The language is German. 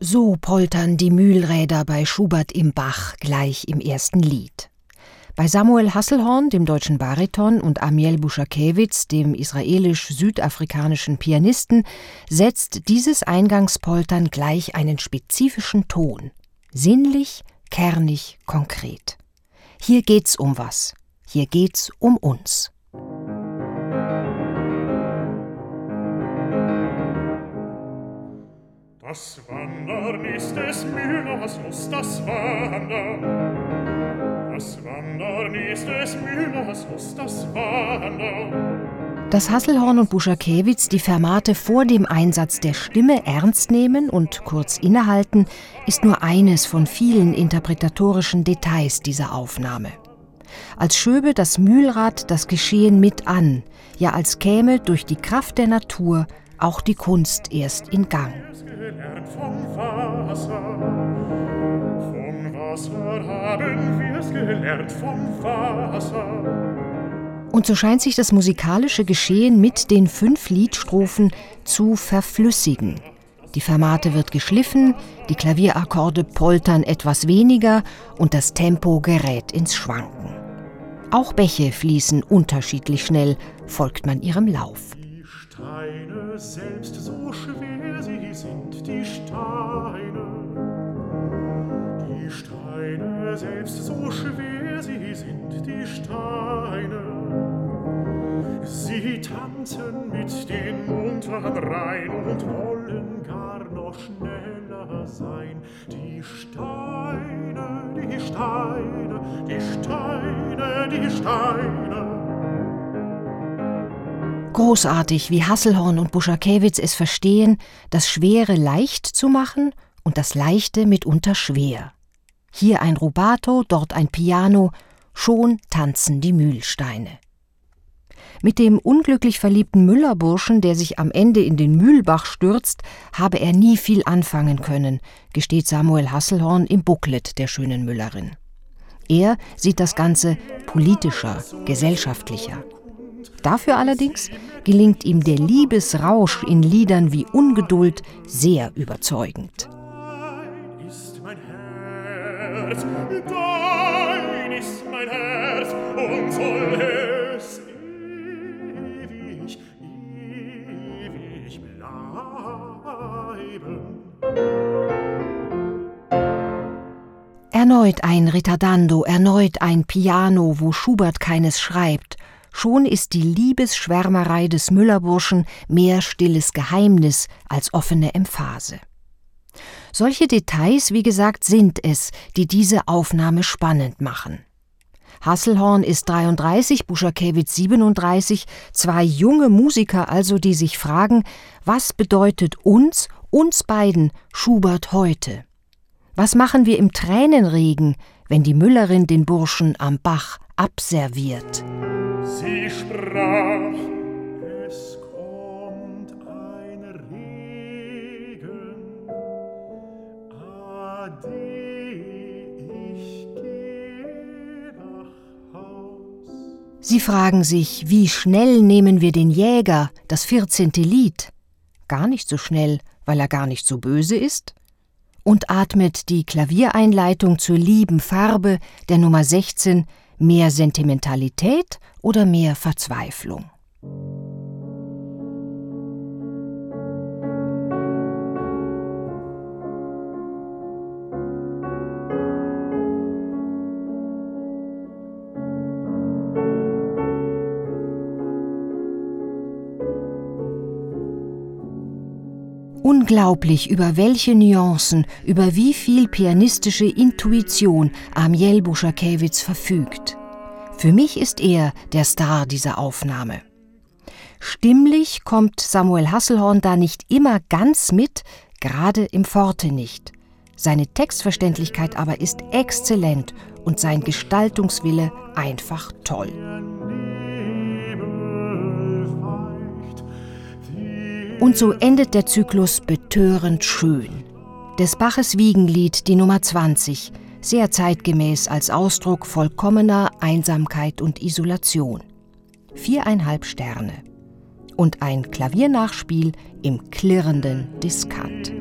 So poltern die Mühlräder bei Schubert im Bach gleich im ersten Lied. Bei Samuel Hasselhorn, dem deutschen Bariton, und Amiel Buschakewitz, dem israelisch-südafrikanischen Pianisten, setzt dieses Eingangspoltern gleich einen spezifischen Ton. Sinnlich, kernig, konkret. Hier geht's um was. Hier geht's um uns. Das Wandern ist des Müllers Lust, das Wandern. Das Wandern ist des Müllers Lust, das Wandern. Dass Hasselhorn und Buschakewitz die Fermate vor dem Einsatz der Stimme ernst nehmen und kurz innehalten, ist nur eines von vielen interpretatorischen Details dieser Aufnahme. Als schöbe das Mühlrad das Geschehen mit an, ja als käme durch die Kraft der Natur auch die Kunst erst in Gang vom Wasser. Vom Wasser haben wir's gelernt vom Wasser. Und so scheint sich das musikalische Geschehen mit den fünf Liedstrophen zu verflüssigen. Die Fermate wird geschliffen, die Klavierakkorde poltern etwas weniger und das Tempo gerät ins Schwanken. Auch Bäche fließen unterschiedlich schnell, folgt man ihrem Lauf. Die Steine selbst so schwer sie sind, die Steine. Die Steine, selbst so schwer sie sind, die Steine. Sie tanzen mit den munteren Reihen und wollen gar noch schneller sein. Die Steine, die Steine, die Steine, die Steine. Großartig, wie Hasselhorn und Buschakewitz es verstehen, das Schwere leicht zu machen und das Leichte mitunter schwer. Hier ein Rubato, dort ein Piano, schon tanzen die Mühlsteine. Mit dem unglücklich verliebten Müllerburschen, der sich am Ende in den Mühlbach stürzt, habe er nie viel anfangen können, gesteht Samuel Hasselhorn im Booklet der schönen Müllerin. Er sieht das Ganze politischer, gesellschaftlicher. Dafür allerdings gelingt ihm der Liebesrausch in Liedern wie Ungeduld sehr überzeugend. Ist mein Herz, dein ist mein Herz und soll es ewig, ewig bleiben. Erneut ein Ritardando, erneut ein Piano, wo Schubert keines schreibt Schon ist die Liebesschwärmerei des Müllerburschen mehr stilles Geheimnis als offene Emphase. Solche Details, wie gesagt, sind es, die diese Aufnahme spannend machen. Hasselhorn ist 33, Buschakewitz 37, zwei junge Musiker also, die sich fragen, was bedeutet uns, uns beiden, Schubert heute? Was machen wir im Tränenregen, wenn die Müllerin den Burschen am Bach abserviert? Sie sprach, es kommt ein Regen, ade, ich geh nach Haus. Sie fragen sich, wie schnell nehmen wir den Jäger, das vierzehnte Lied? Gar nicht so schnell, weil er gar nicht so böse ist? Und atmet die Klaviereinleitung zur lieben Farbe der Nummer 16 Mehr Sentimentalität oder mehr Verzweiflung? Unglaublich, über welche Nuancen, über wie viel pianistische Intuition Amiel Buschakewitz verfügt. Für mich ist er der Star dieser Aufnahme. Stimmlich kommt Samuel Hasselhorn da nicht immer ganz mit, gerade im Forte nicht. Seine Textverständlichkeit aber ist exzellent und sein Gestaltungswille einfach toll. Und so endet der Zyklus betörend schön. Des Baches Wiegenlied, die Nummer 20, sehr zeitgemäß als Ausdruck vollkommener Einsamkeit und Isolation. Viereinhalb Sterne. Und ein Klaviernachspiel im klirrenden Diskant.